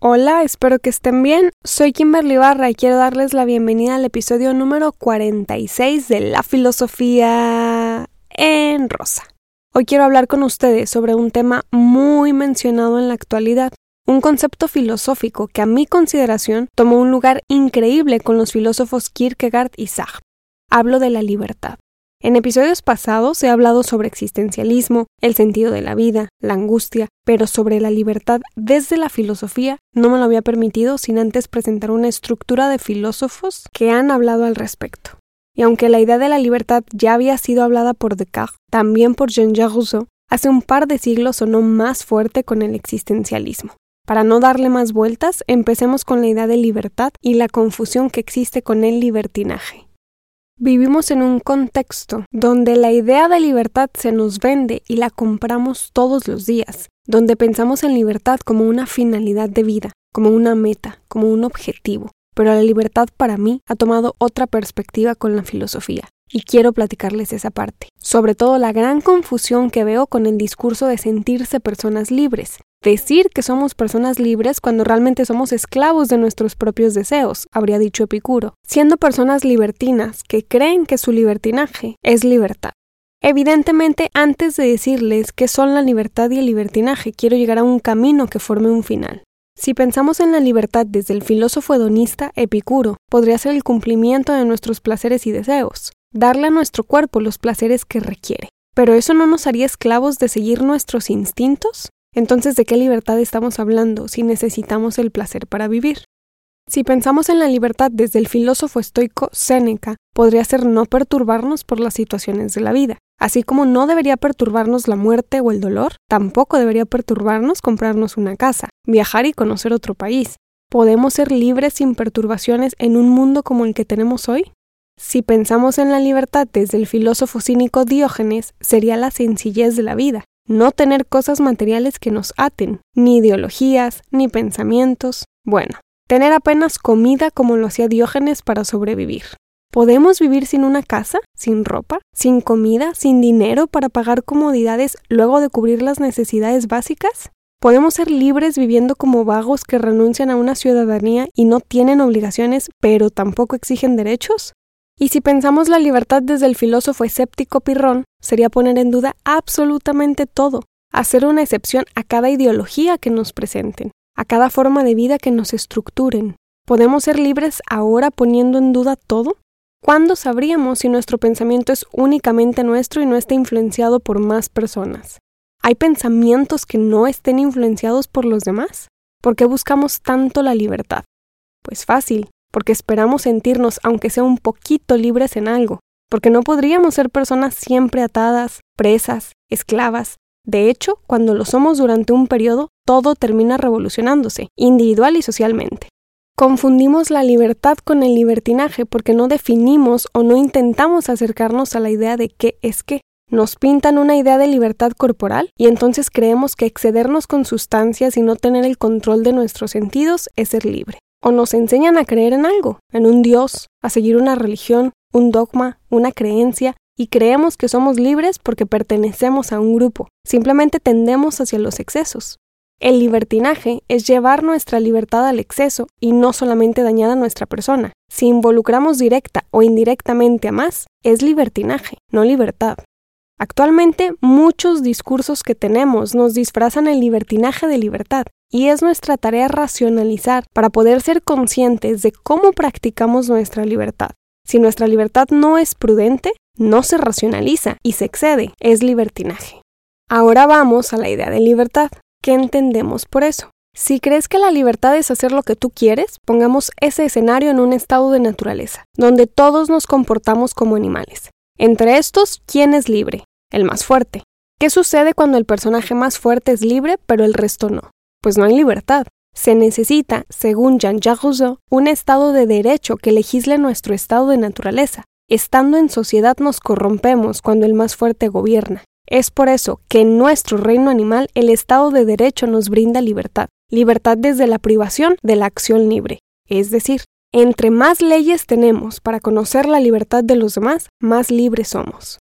Hola, espero que estén bien. Soy Kimberly Barra y quiero darles la bienvenida al episodio número 46 de La Filosofía en Rosa. Hoy quiero hablar con ustedes sobre un tema muy mencionado en la actualidad, un concepto filosófico que a mi consideración tomó un lugar increíble con los filósofos Kierkegaard y Sartre. Hablo de la libertad. En episodios pasados he hablado sobre existencialismo, el sentido de la vida, la angustia, pero sobre la libertad desde la filosofía no me lo había permitido sin antes presentar una estructura de filósofos que han hablado al respecto. Y aunque la idea de la libertad ya había sido hablada por Descartes, también por Jean-Jacques Rousseau, hace un par de siglos sonó más fuerte con el existencialismo. Para no darle más vueltas, empecemos con la idea de libertad y la confusión que existe con el libertinaje. Vivimos en un contexto donde la idea de libertad se nos vende y la compramos todos los días, donde pensamos en libertad como una finalidad de vida, como una meta, como un objetivo. Pero la libertad para mí ha tomado otra perspectiva con la filosofía, y quiero platicarles esa parte, sobre todo la gran confusión que veo con el discurso de sentirse personas libres, decir que somos personas libres cuando realmente somos esclavos de nuestros propios deseos, habría dicho Epicuro, siendo personas libertinas que creen que su libertinaje es libertad. Evidentemente, antes de decirles qué son la libertad y el libertinaje, quiero llegar a un camino que forme un final. Si pensamos en la libertad desde el filósofo hedonista Epicuro, podría ser el cumplimiento de nuestros placeres y deseos, darle a nuestro cuerpo los placeres que requiere. ¿Pero eso no nos haría esclavos de seguir nuestros instintos? Entonces, ¿de qué libertad estamos hablando si necesitamos el placer para vivir? Si pensamos en la libertad desde el filósofo estoico Séneca, podría ser no perturbarnos por las situaciones de la vida. Así como no debería perturbarnos la muerte o el dolor, tampoco debería perturbarnos comprarnos una casa, viajar y conocer otro país. ¿Podemos ser libres sin perturbaciones en un mundo como el que tenemos hoy? Si pensamos en la libertad desde el filósofo cínico Diógenes, sería la sencillez de la vida, no tener cosas materiales que nos aten, ni ideologías, ni pensamientos. Bueno, tener apenas comida como lo hacía Diógenes para sobrevivir. ¿Podemos vivir sin una casa, sin ropa, sin comida, sin dinero para pagar comodidades luego de cubrir las necesidades básicas? ¿Podemos ser libres viviendo como vagos que renuncian a una ciudadanía y no tienen obligaciones pero tampoco exigen derechos? Y si pensamos la libertad desde el filósofo escéptico Pirrón, sería poner en duda absolutamente todo, hacer una excepción a cada ideología que nos presenten, a cada forma de vida que nos estructuren. ¿Podemos ser libres ahora poniendo en duda todo? ¿Cuándo sabríamos si nuestro pensamiento es únicamente nuestro y no está influenciado por más personas? ¿Hay pensamientos que no estén influenciados por los demás? ¿Por qué buscamos tanto la libertad? Pues fácil, porque esperamos sentirnos, aunque sea un poquito libres en algo, porque no podríamos ser personas siempre atadas, presas, esclavas. De hecho, cuando lo somos durante un periodo, todo termina revolucionándose, individual y socialmente. Confundimos la libertad con el libertinaje porque no definimos o no intentamos acercarnos a la idea de qué es qué. Nos pintan una idea de libertad corporal y entonces creemos que excedernos con sustancias y no tener el control de nuestros sentidos es ser libre o nos enseñan a creer en algo, en un Dios, a seguir una religión, un dogma, una creencia, y creemos que somos libres porque pertenecemos a un grupo. Simplemente tendemos hacia los excesos. El libertinaje es llevar nuestra libertad al exceso y no solamente dañar a nuestra persona. Si involucramos directa o indirectamente a más, es libertinaje, no libertad. Actualmente muchos discursos que tenemos nos disfrazan el libertinaje de libertad, y es nuestra tarea racionalizar para poder ser conscientes de cómo practicamos nuestra libertad. Si nuestra libertad no es prudente, no se racionaliza y se excede, es libertinaje. Ahora vamos a la idea de libertad. ¿Qué entendemos por eso? Si crees que la libertad es hacer lo que tú quieres, pongamos ese escenario en un estado de naturaleza, donde todos nos comportamos como animales. Entre estos, ¿quién es libre? El más fuerte. ¿Qué sucede cuando el personaje más fuerte es libre pero el resto no? Pues no hay libertad. Se necesita, según Jean-Jacques Rousseau, un estado de derecho que legisle nuestro estado de naturaleza. Estando en sociedad nos corrompemos cuando el más fuerte gobierna. Es por eso que en nuestro reino animal el Estado de Derecho nos brinda libertad, libertad desde la privación de la acción libre. Es decir, entre más leyes tenemos para conocer la libertad de los demás, más libres somos.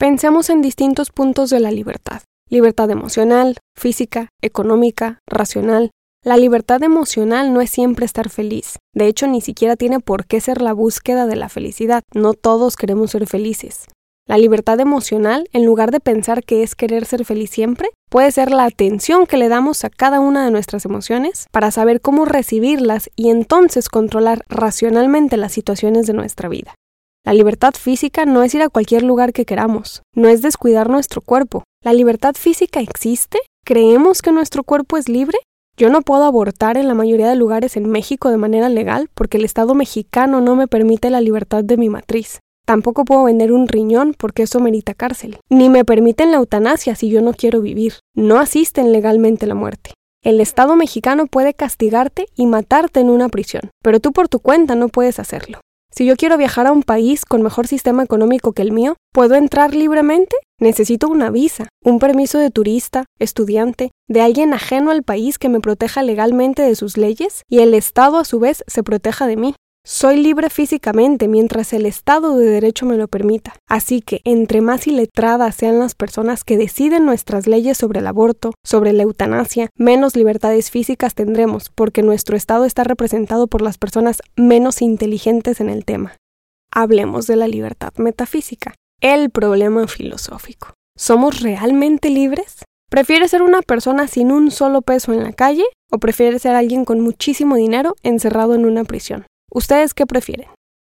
Pensemos en distintos puntos de la libertad. Libertad emocional, física, económica, racional. La libertad emocional no es siempre estar feliz. De hecho, ni siquiera tiene por qué ser la búsqueda de la felicidad. No todos queremos ser felices. La libertad emocional, en lugar de pensar que es querer ser feliz siempre, puede ser la atención que le damos a cada una de nuestras emociones para saber cómo recibirlas y entonces controlar racionalmente las situaciones de nuestra vida. La libertad física no es ir a cualquier lugar que queramos, no es descuidar nuestro cuerpo. ¿La libertad física existe? ¿Creemos que nuestro cuerpo es libre? Yo no puedo abortar en la mayoría de lugares en México de manera legal porque el Estado mexicano no me permite la libertad de mi matriz. Tampoco puedo vender un riñón porque eso merita cárcel. Ni me permiten la eutanasia si yo no quiero vivir. No asisten legalmente la muerte. El Estado mexicano puede castigarte y matarte en una prisión, pero tú por tu cuenta no puedes hacerlo. Si yo quiero viajar a un país con mejor sistema económico que el mío, ¿puedo entrar libremente? Necesito una visa, un permiso de turista, estudiante, de alguien ajeno al país que me proteja legalmente de sus leyes y el Estado a su vez se proteja de mí. Soy libre físicamente mientras el Estado de Derecho me lo permita. Así que, entre más iletradas sean las personas que deciden nuestras leyes sobre el aborto, sobre la eutanasia, menos libertades físicas tendremos, porque nuestro Estado está representado por las personas menos inteligentes en el tema. Hablemos de la libertad metafísica, el problema filosófico. ¿Somos realmente libres? ¿Prefieres ser una persona sin un solo peso en la calle o prefieres ser alguien con muchísimo dinero encerrado en una prisión? ¿Ustedes qué prefieren?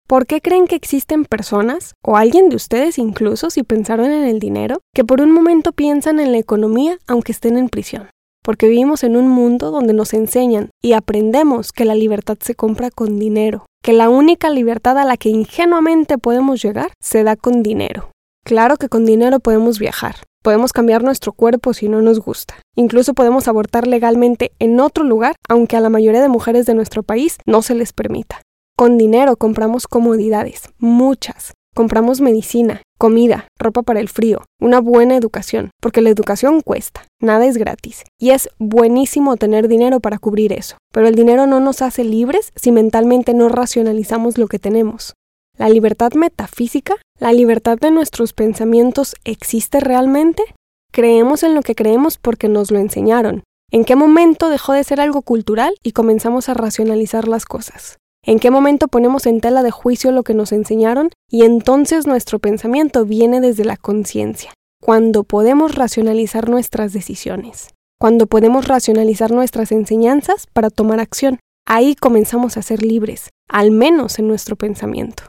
¿Por qué creen que existen personas, o alguien de ustedes incluso si pensaron en el dinero, que por un momento piensan en la economía aunque estén en prisión? Porque vivimos en un mundo donde nos enseñan y aprendemos que la libertad se compra con dinero, que la única libertad a la que ingenuamente podemos llegar se da con dinero. Claro que con dinero podemos viajar, podemos cambiar nuestro cuerpo si no nos gusta. Incluso podemos abortar legalmente en otro lugar, aunque a la mayoría de mujeres de nuestro país no se les permita. Con dinero compramos comodidades, muchas. Compramos medicina, comida, ropa para el frío, una buena educación, porque la educación cuesta, nada es gratis. Y es buenísimo tener dinero para cubrir eso, pero el dinero no nos hace libres si mentalmente no racionalizamos lo que tenemos. ¿La libertad metafísica, la libertad de nuestros pensamientos, existe realmente? Creemos en lo que creemos porque nos lo enseñaron. ¿En qué momento dejó de ser algo cultural y comenzamos a racionalizar las cosas? En qué momento ponemos en tela de juicio lo que nos enseñaron y entonces nuestro pensamiento viene desde la conciencia, cuando podemos racionalizar nuestras decisiones, cuando podemos racionalizar nuestras enseñanzas para tomar acción. Ahí comenzamos a ser libres, al menos en nuestro pensamiento.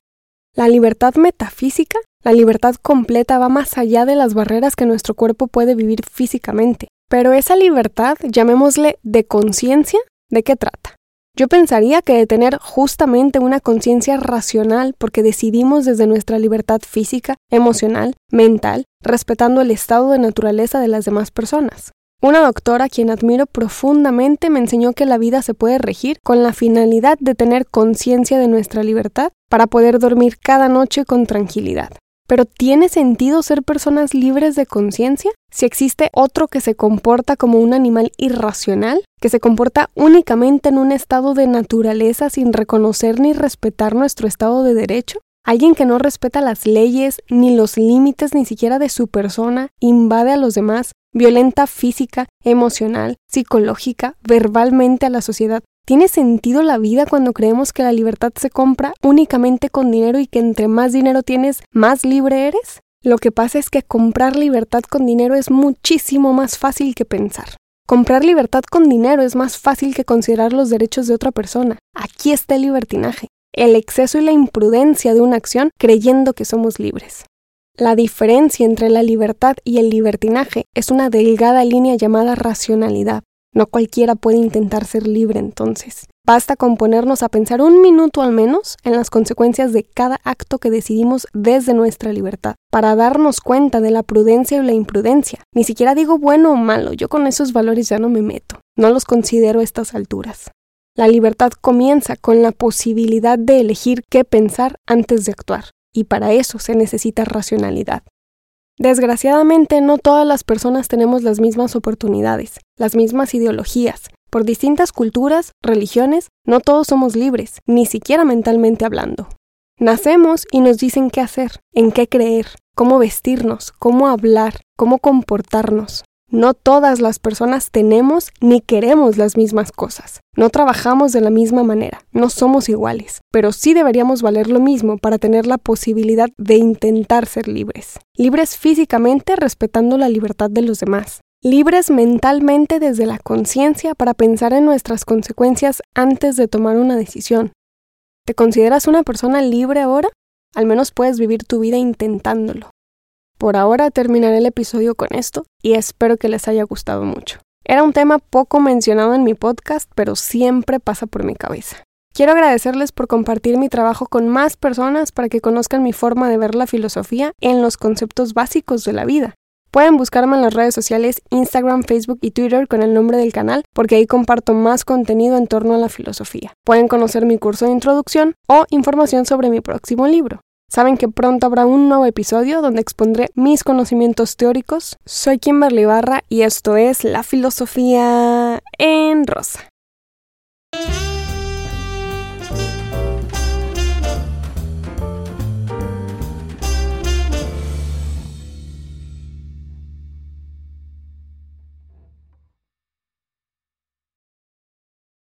La libertad metafísica, la libertad completa va más allá de las barreras que nuestro cuerpo puede vivir físicamente. Pero esa libertad, llamémosle de conciencia, ¿de qué trata? Yo pensaría que de tener justamente una conciencia racional porque decidimos desde nuestra libertad física, emocional, mental, respetando el estado de naturaleza de las demás personas. Una doctora quien admiro profundamente me enseñó que la vida se puede regir con la finalidad de tener conciencia de nuestra libertad para poder dormir cada noche con tranquilidad. Pero ¿tiene sentido ser personas libres de conciencia si existe otro que se comporta como un animal irracional, que se comporta únicamente en un estado de naturaleza sin reconocer ni respetar nuestro estado de derecho? Alguien que no respeta las leyes ni los límites ni siquiera de su persona, invade a los demás, violenta física, emocional, psicológica, verbalmente a la sociedad, ¿Tiene sentido la vida cuando creemos que la libertad se compra únicamente con dinero y que entre más dinero tienes, más libre eres? Lo que pasa es que comprar libertad con dinero es muchísimo más fácil que pensar. Comprar libertad con dinero es más fácil que considerar los derechos de otra persona. Aquí está el libertinaje, el exceso y la imprudencia de una acción creyendo que somos libres. La diferencia entre la libertad y el libertinaje es una delgada línea llamada racionalidad. No cualquiera puede intentar ser libre entonces. Basta con ponernos a pensar un minuto al menos en las consecuencias de cada acto que decidimos desde nuestra libertad, para darnos cuenta de la prudencia y la imprudencia. Ni siquiera digo bueno o malo, yo con esos valores ya no me meto, no los considero a estas alturas. La libertad comienza con la posibilidad de elegir qué pensar antes de actuar, y para eso se necesita racionalidad. Desgraciadamente no todas las personas tenemos las mismas oportunidades, las mismas ideologías. Por distintas culturas, religiones, no todos somos libres, ni siquiera mentalmente hablando. Nacemos y nos dicen qué hacer, en qué creer, cómo vestirnos, cómo hablar, cómo comportarnos. No todas las personas tenemos ni queremos las mismas cosas. No trabajamos de la misma manera, no somos iguales, pero sí deberíamos valer lo mismo para tener la posibilidad de intentar ser libres. Libres físicamente respetando la libertad de los demás. Libres mentalmente desde la conciencia para pensar en nuestras consecuencias antes de tomar una decisión. ¿Te consideras una persona libre ahora? Al menos puedes vivir tu vida intentándolo. Por ahora terminaré el episodio con esto y espero que les haya gustado mucho. Era un tema poco mencionado en mi podcast, pero siempre pasa por mi cabeza. Quiero agradecerles por compartir mi trabajo con más personas para que conozcan mi forma de ver la filosofía en los conceptos básicos de la vida. Pueden buscarme en las redes sociales Instagram, Facebook y Twitter con el nombre del canal porque ahí comparto más contenido en torno a la filosofía. Pueden conocer mi curso de introducción o información sobre mi próximo libro. Saben que pronto habrá un nuevo episodio donde expondré mis conocimientos teóricos. Soy Kimberly Barra y esto es La Filosofía en Rosa.